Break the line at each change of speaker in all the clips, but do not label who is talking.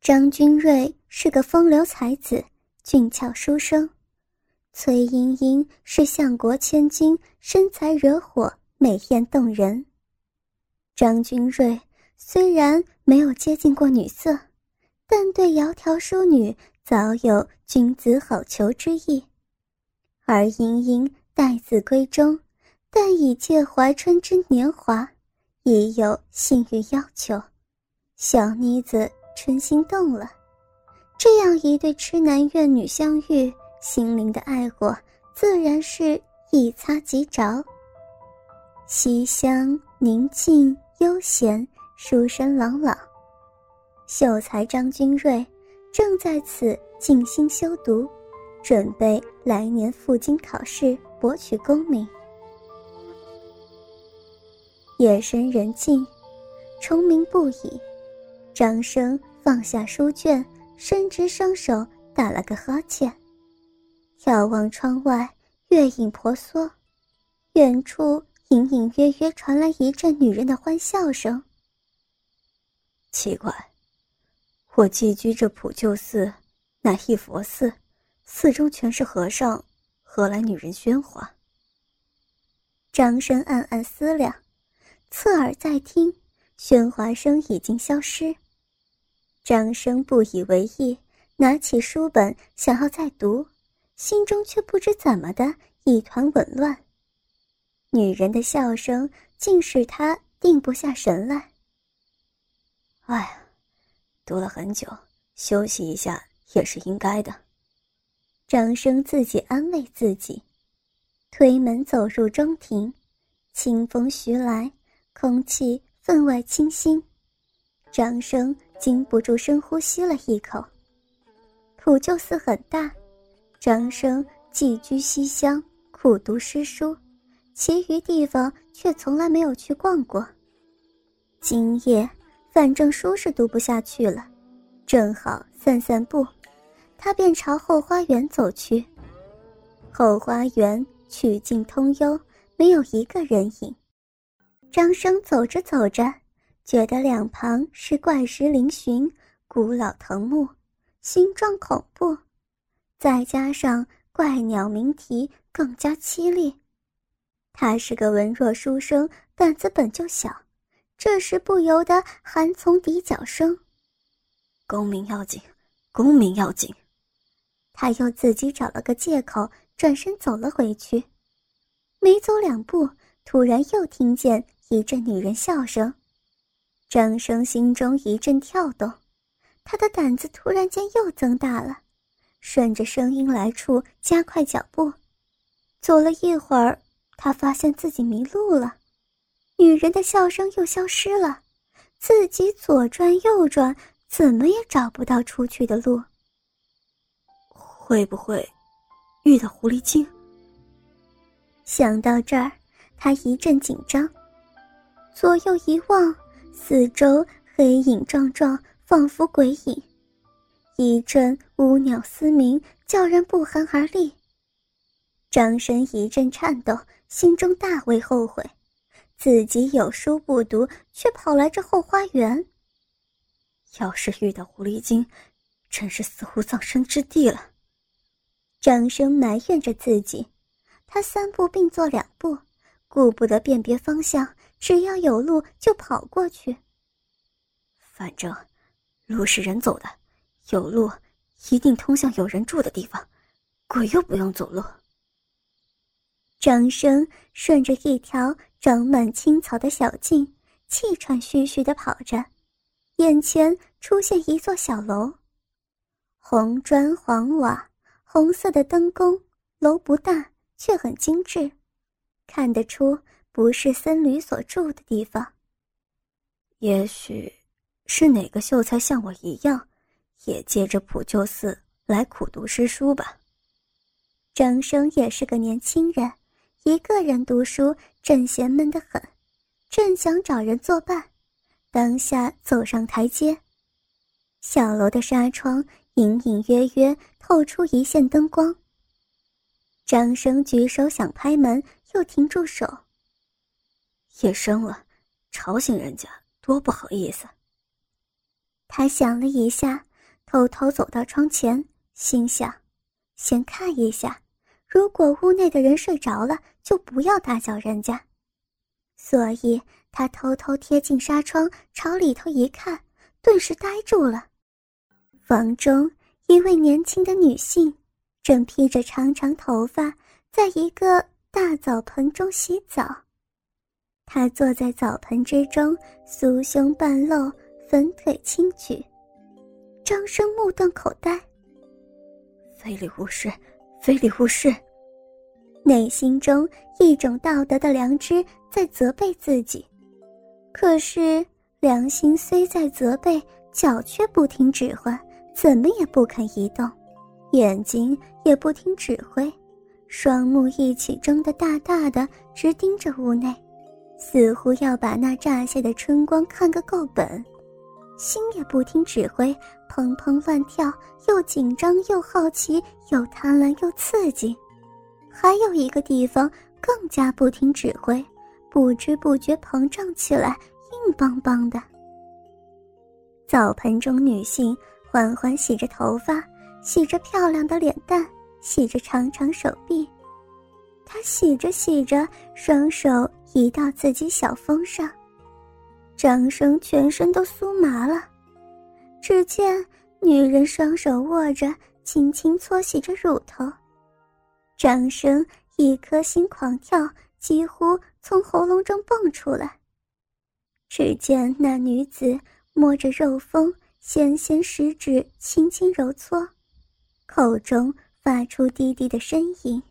张君瑞是个风流才子，俊俏书生；崔莺莺是相国千金，身材惹火，美艳动人。张君瑞虽然没有接近过女色，但对窈窕淑女早有君子好逑之意。而莺莺待字闺中，但已届怀春之年华，已有性欲要求，小妮子。春心动了，这样一对痴男怨女相遇，心灵的爱火自然是一擦即着。西厢宁静悠闲，书声朗朗，秀才张君瑞正在此静心修读，准备来年赴京考试博取功名。夜深人静，虫鸣不已，张生。放下书卷，伸直双手打了个哈欠。眺望窗外，月影婆娑，远处隐隐约约传来一阵女人的欢笑声。
奇怪，我寄居这普救寺，乃一佛寺，寺中全是和尚，何来女人喧哗？
张生暗暗思量，侧耳再听，喧哗声已经消失。张生不以为意，拿起书本想要再读，心中却不知怎么的一团紊乱。女人的笑声竟使他定不下神来。
哎呀，读了很久，休息一下也是应该的。
张生自己安慰自己，推门走入中庭，清风徐来，空气分外清新。张生。禁不住深呼吸了一口。普救寺很大，张生寄居西乡，苦读诗书，其余地方却从来没有去逛过。今夜反正书是读不下去了，正好散散步，他便朝后花园走去。后花园曲径通幽，没有一个人影。张生走着走着。觉得两旁是怪石嶙峋、古老藤木，形状恐怖，再加上怪鸟鸣啼，更加凄厉。他是个文弱书生，胆子本就小，这时不由得寒从底角生。
功名要紧，功名要紧。
他又自己找了个借口，转身走了回去。没走两步，突然又听见一阵女人笑声。张生心中一阵跳动，他的胆子突然间又增大了，顺着声音来处加快脚步。走了一会儿，他发现自己迷路了，女人的笑声又消失了，自己左转右转，怎么也找不到出去的路。
会不会遇到狐狸精？
想到这儿，他一阵紧张，左右一望。四周黑影幢幢，仿佛鬼影，一阵乌鸟嘶鸣，叫人不寒而栗。张生一阵颤抖，心中大为后悔，自己有书不读，却跑来这后花园。
要是遇到狐狸精，真是死无葬身之地了。
张生埋怨着自己，他三步并作两步，顾不得辨别方向。只要有路就跑过去。
反正，路是人走的，有路一定通向有人住的地方，鬼又不用走路。
张生顺着一条长满青草的小径，气喘吁吁地跑着，眼前出现一座小楼，红砖黄瓦，红色的灯宫，楼不大，却很精致，看得出。不是僧侣所住的地方。
也许，是哪个秀才像我一样，也借着普救寺来苦读诗书吧。
张生也是个年轻人，一个人读书正闲闷得很，正想找人作伴，当下走上台阶，小楼的纱窗隐隐约约透出一线灯光。张生举手想拍门，又停住手。
夜深了，吵醒人家多不好意思。
他想了一下，偷偷走到窗前，心想：先看一下，如果屋内的人睡着了，就不要打搅人家。所以他偷偷贴近纱窗，朝里头一看，顿时呆住了。房中一位年轻的女性，正披着长长头发，在一个大澡盆中洗澡。他坐在澡盆之中，酥胸半露，粉腿轻举。张生目瞪口呆。
非礼勿视，非礼勿视。
内心中一种道德的良知在责备自己，可是良心虽在责备，脚却不听指唤，怎么也不肯移动，眼睛也不听指挥，双目一起睁得大大的，直盯着屋内，似乎要把那乍现的春光看个够本，心也不听指挥，砰砰乱跳，又紧张又好奇，又贪婪又刺激。还有一个地方更加不听指挥，不知不觉膨胀起来，硬邦邦的。澡盆中女性缓缓洗着头发，洗着漂亮的脸蛋，洗着长长手臂。他洗着洗着，双手移到自己小峰上，张生全身都酥麻了。只见女人双手握着，轻轻搓洗着乳头。张生一颗心狂跳，几乎从喉咙中蹦出来。只见那女子摸着肉峰，纤纤十指轻轻揉搓，口中发出低低的呻吟。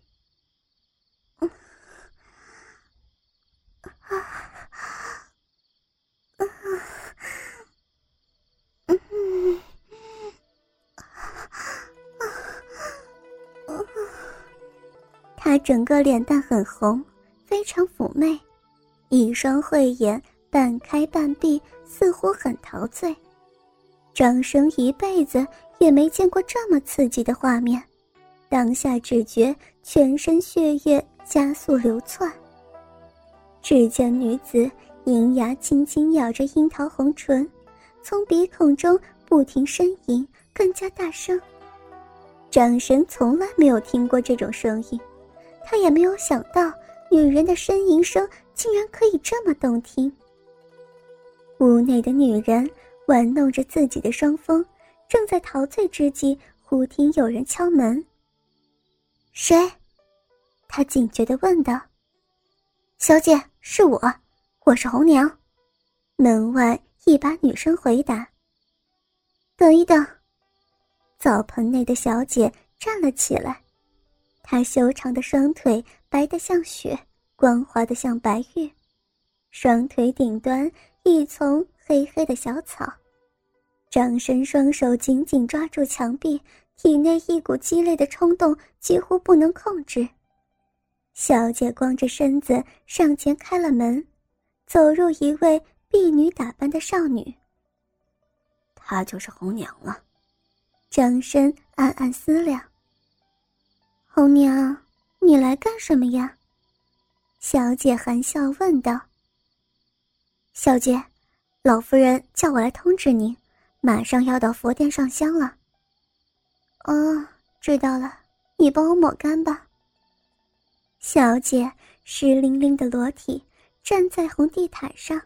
他整个脸蛋很红，非常妩媚，一双慧眼半开半闭，似乎很陶醉。张生一辈子也没见过这么刺激的画面，当下只觉全身血液加速流窜。只见女子银牙轻轻咬着樱桃红唇，从鼻孔中不停呻吟，更加大声。张生从来没有听过这种声音。他也没有想到，女人的呻吟声竟然可以这么动听。屋内的女人玩弄着自己的双峰，正在陶醉之际，忽听有人敲门。谁？他警觉地问道。“小姐，是我，我是红娘。”门外一把女声回答。“等一等。”澡盆内的小姐站了起来。她修长的双腿白得像雪，光滑的像白玉，双腿顶端一丛黑黑的小草。张生双手紧紧抓住墙壁，体内一股激烈的冲动几乎不能控制。小姐光着身子上前开了门，走入一位婢女打扮的少女。
她就是红娘了。
张生暗暗思量。红娘，你来干什么呀？小姐含笑问道。小姐，老夫人叫我来通知您，马上要到佛殿上香了。哦，知道了，你帮我抹干吧。小姐湿淋淋的裸体站在红地毯上，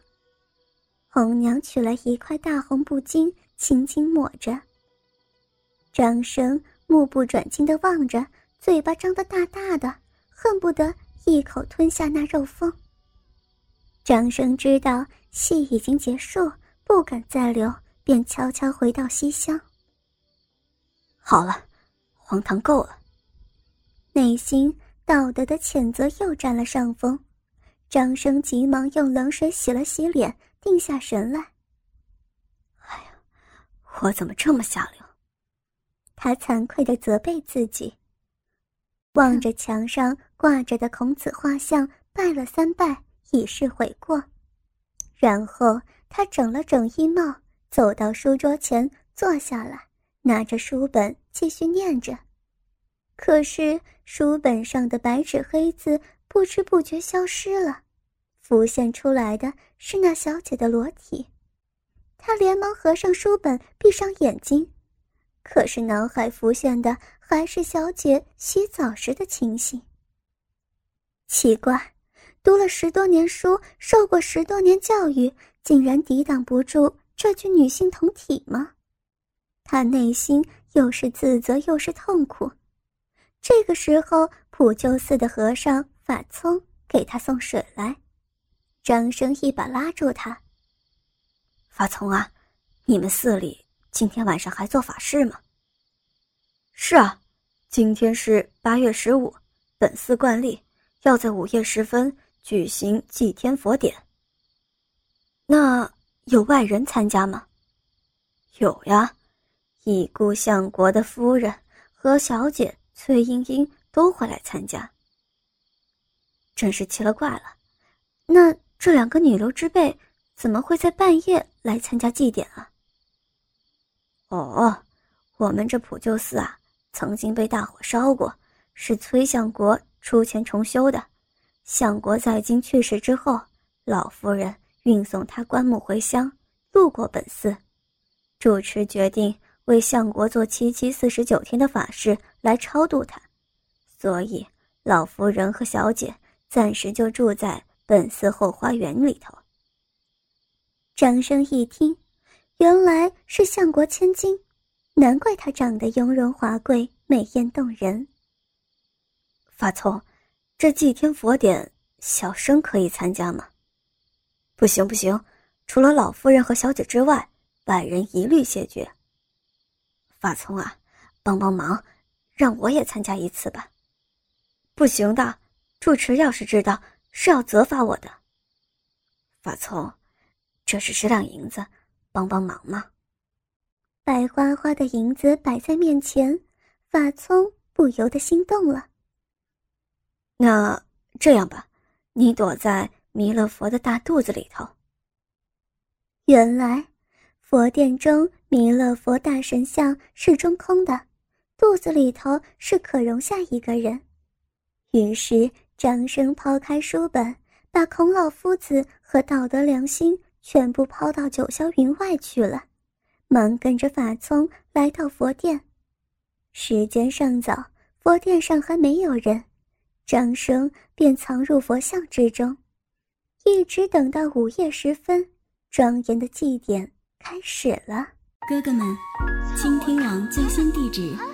红娘取了一块大红布巾，轻轻抹着。张生目不转睛地望着。嘴巴张得大大的，恨不得一口吞下那肉峰。张生知道戏已经结束，不敢再留，便悄悄回到西厢。
好了，荒唐够了。
内心道德的谴责又占了上风，张生急忙用冷水洗了洗脸，定下神来。
哎呀，我怎么这么下流？
他惭愧的责备自己。望着墙上挂着的孔子画像，拜了三拜，以示悔过。然后他整了整衣帽，走到书桌前坐下来，拿着书本继续念着。可是书本上的白纸黑字不知不觉消失了，浮现出来的是那小姐的裸体。他连忙合上书本，闭上眼睛，可是脑海浮现的还是小姐洗澡时的情形。奇怪，读了十多年书，受过十多年教育，竟然抵挡不住这具女性同体吗？他内心又是自责又是痛苦。这个时候，普救寺的和尚法聪给他送水来，张生一把拉住他：“
法聪啊，你们寺里……”今天晚上还做法事吗？是啊，今天是八月十五，本寺惯例要在午夜时分举行祭天佛典。那有外人参加吗？有呀，已故相国的夫人和小姐崔莺莺都会来参加。真是奇了怪了，那这两个女流之辈怎么会在半夜来参加祭典啊？哦，我们这普救寺啊，曾经被大火烧过，是崔相国出钱重修的。相国在京去世之后，老夫人运送他棺木回乡，路过本寺，主持决定为相国做七七四十九天的法事来超度他，所以老夫人和小姐暂时就住在本寺后花园里头。
张生一听。原来是相国千金，难怪她长得雍容华贵、美艳动人。
法聪，这祭天佛典，小生可以参加吗？不行不行，除了老夫人和小姐之外，外人一律谢绝。法聪啊，帮帮忙，让我也参加一次吧。不行的，住持要是知道，是要责罚我的。法聪，这是十两银子。帮帮忙嘛！
白花花的银子摆在面前，法聪不由得心动了。
那这样吧，你躲在弥勒佛的大肚子里头。
原来，佛殿中弥勒佛大神像是中空的，肚子里头是可容下一个人。于是张生抛开书本，把孔老夫子和道德良心。全部抛到九霄云外去了，忙跟着法聪来到佛殿。时间尚早，佛殿上还没有人，张生便藏入佛像之中，一直等到午夜时分，庄严的祭典开始了。
哥哥们，倾听网最新地址，